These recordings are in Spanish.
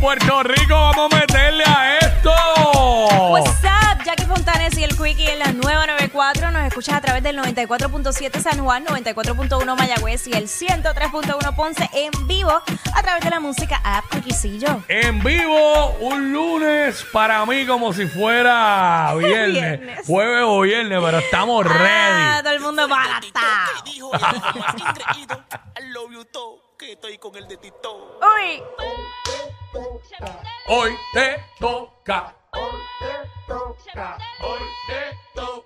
Puerto Rico, vamos a meterle a esto. What's up, Jackie Fontanes y el Quickie en la nueva 94. Nos escuchas a través del 94.7 San Juan, 94.1 Mayagüez y el 103.1 Ponce en vivo a través de la música app Quickiecillo. En vivo, un lunes para mí como si fuera viernes, Viernes. jueves o viernes, pero estamos Ah, ready. todo el mundo baratado. dijo ella lo más ingreído. I love you todo, que estoy con el de Tito. Uy, Hoy te toca. Hoy te toca. Hoy te toca.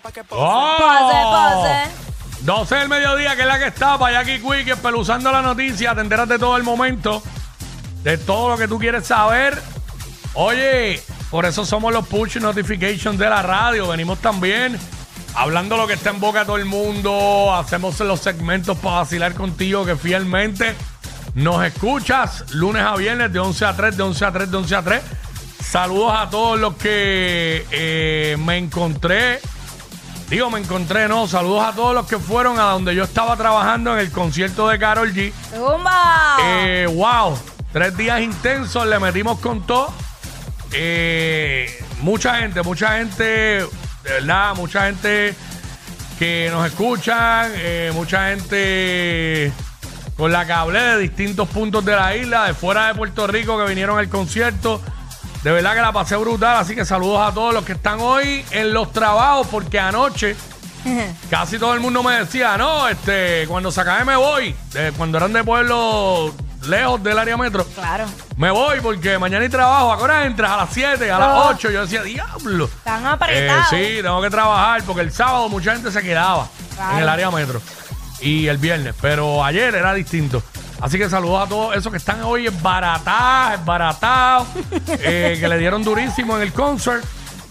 Billboard me llama pa' que pose. Pose, pose. 12 del mediodía, que es la que está, para Jackie Quick, espeluzando la noticia, te enteras de todo el momento, de todo lo que tú quieres saber. Oye, por eso somos los push notifications de la radio. Venimos también hablando lo que está en boca de todo el mundo. Hacemos los segmentos para vacilar contigo que fielmente nos escuchas lunes a viernes de 11 a 3, de 11 a 3, de 11 a 3. Saludos a todos los que eh, me encontré. Digo, me encontré, no. Saludos a todos los que fueron a donde yo estaba trabajando en el concierto de Carol G. Zumba. Eh, wow, tres días intensos, le metimos con todo. Eh, mucha gente, mucha gente, de verdad, mucha gente que nos escuchan, eh, mucha gente con la que hablé de distintos puntos de la isla, de fuera de Puerto Rico que vinieron al concierto. De verdad que la pasé brutal, así que saludos a todos los que están hoy en los trabajos, porque anoche casi todo el mundo me decía, no, este, cuando se acabe me voy, de- cuando eran de pueblos lejos del área metro. Claro. Me voy porque mañana hay trabajo. ¿A qué hora entras? A las 7, a las Oh. 8. Yo decía, diablo. Están Eh, apretados. sí, tengo que trabajar porque el sábado mucha gente se quedaba Claro. en el área metro. Y el viernes, pero ayer era distinto. Así que saludos a todos esos que están hoy esbaratados, esbaratados, eh, que le dieron durísimo en el concert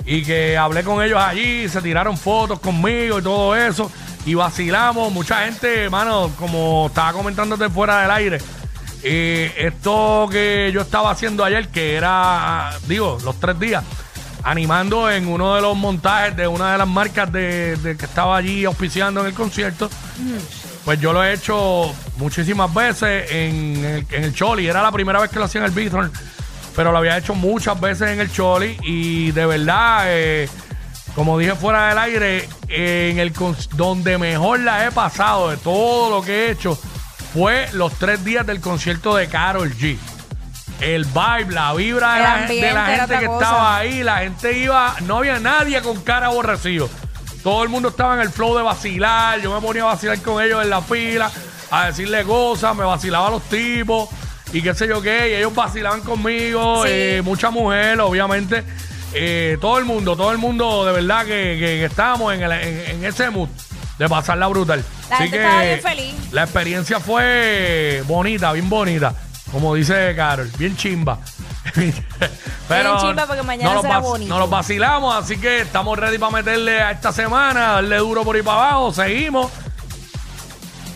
y que hablé con ellos allí, se tiraron fotos conmigo y todo eso. Y vacilamos, mucha gente, hermano, como estaba comentándote fuera del aire, eh, esto que yo estaba haciendo ayer, que era, digo, los tres días, animando en uno de los montajes de una de las marcas de, de que estaba allí auspiciando en el concierto, pues yo lo he hecho muchísimas veces en el, en el Choli. Era la primera vez que lo hacía en el Bithorn, pero lo había hecho muchas veces en el Choli y de verdad, eh, como dije fuera del aire, en el donde mejor la he pasado de todo lo que he hecho fue los tres días del concierto de Carol G. El vibe, la vibra de la, de la gente que cosa. estaba ahí, la gente iba, no había nadie con cara aborrecido. todo el mundo estaba en el flow de vacilar. Yo me ponía a vacilar con ellos en la fila, a decirle cosas, me vacilaba a los tipos y qué sé yo qué. Y ellos vacilaban conmigo, Sí. eh, mucha mujer, obviamente. Eh, todo el mundo, todo el mundo de verdad que, que- que estábamos en, el- en- en ese mood de pasarla brutal. La Así gente que estaba bien feliz. la experiencia fue bonita, bien bonita. Como dice Carol, bien chimba. Pero chimba porque mañana no será bonito. Nos los vacilamos, así que estamos ready para meterle a esta semana, darle duro por ahí para abajo, seguimos.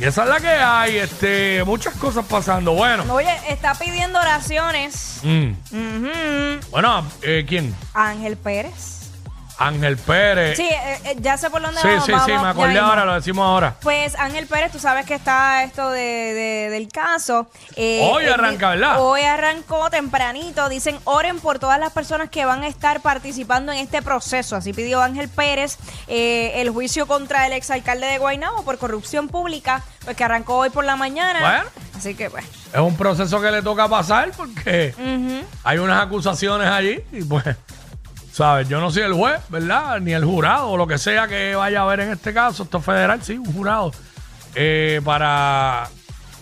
Y esa es la que hay, este, muchas cosas pasando. Bueno, Oye, está pidiendo oraciones. mm, Ujú. bueno, eh, ¿quién? Ángel Pérez. Ángel Pérez. Sí, eh, eh, ya sé por dónde sí, vamos. sí, vamos, sí, me ya acordé mismo. ahora, lo decimos ahora. Pues Ángel Pérez, tú sabes que está esto de, de- del caso. Eh, Hoy arranca, ¿verdad? Hoy arrancó tempranito. Dicen, oren por todas las personas que van a estar participando en este proceso. Así pidió Ángel Pérez eh, el juicio contra el exalcalde de Guaynabo por corrupción pública, pues que arrancó hoy por la mañana. Bueno. Así que, bueno. Es un proceso que le toca pasar porque Ujú. hay unas acusaciones allí y pues, ¿sabes? Yo no soy el juez, ¿verdad? Ni el jurado o lo que sea que vaya a haber en este caso. Esto es federal, sí, un jurado. eh, para,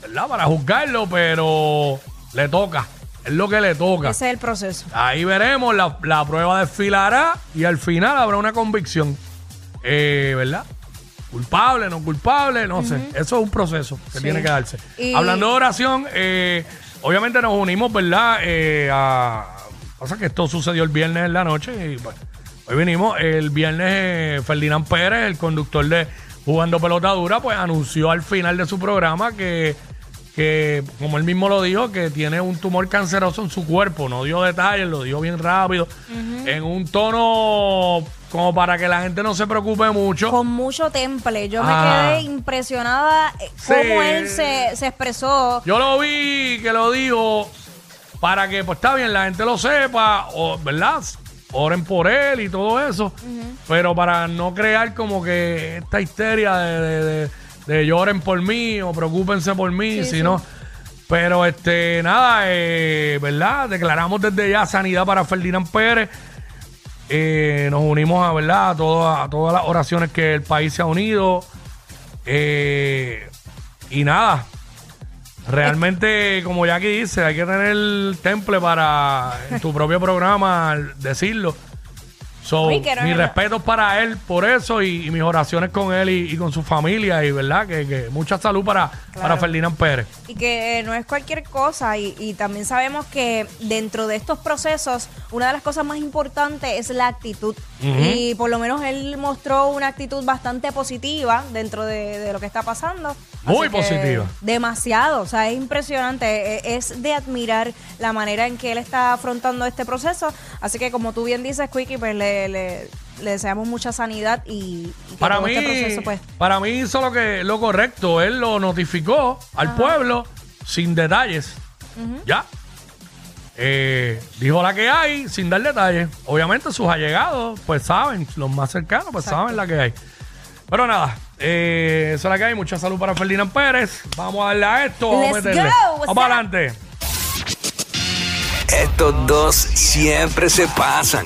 ¿verdad? Para juzgarlo, pero le toca. Es lo que le toca. Ese es el proceso. Ahí veremos, la, la prueba desfilará y al final habrá una convicción. Eh, ¿Verdad? Culpable, no culpable, no sé. Eso es un proceso que Sí. tiene que darse. Y- Hablando de oración, eh, obviamente nos unimos, ¿verdad? Eh, a, pasa que esto sucedió el viernes en la noche y pues, hoy vinimos. El viernes eh, Ferdinand Pérez, el conductor de Jugando Pelota Dura, pues anunció al final de su programa que que, como él mismo lo dijo, que tiene un tumor canceroso en su cuerpo. No dio detalles, lo dijo bien rápido. En un tono como para que la gente no se preocupe mucho. Con mucho temple. Yo Ah. me quedé impresionada eh, Sí. cómo él se, se expresó. Yo lo vi que lo dijo para que, pues está bien, la gente lo sepa, o, ¿verdad? Oren por él y todo eso. Pero para no crear como que esta histeria de, de, de- de lloren por mí o preocúpense por mí, Sí, sino. Pero este, nada, eh, ¿verdad? Declaramos desde ya sanidad para Ferdinand Pérez. Eh, nos unimos a, ¿verdad? A, todas- a todas las oraciones que el país se ha unido. Eh, y nada, realmente, como Jackie dice, hay que tener el temple para en tu propio programa decirlo. So, Uy, que no, mis respetos para él por eso y, y mis oraciones con él y, y con su familia y verdad que, que mucha salud para, para Ferdinand Pérez. Y que eh, no es cualquier cosa. Y, y también sabemos que dentro de estos procesos, una de las cosas más importantes es la actitud. Y por lo menos él mostró una actitud bastante positiva dentro de, de lo que está pasando. Muy positiva. Demasiado. O sea, es impresionante. Eh, Es de admirar la manera en que él está afrontando este proceso. Así que, como tú bien dices, Quickie, pues le, le- le deseamos mucha sanidad y, y que Para todo mí, este proceso, pues. para mí hizo lo que lo correcto. Él lo notificó al pueblo sin detalles. Ya. Eh, dijo la que hay sin dar detalles. Obviamente sus allegados, pues saben, los más cercanos, pues saben la que hay. Pero nada, eh, eso es la que hay. Mucha salud para Ferdinand Pérez. Vamos a darle a esto. Vamos a Let's meterle. go. Vamos What's para adelante. Estos dos siempre se pasan.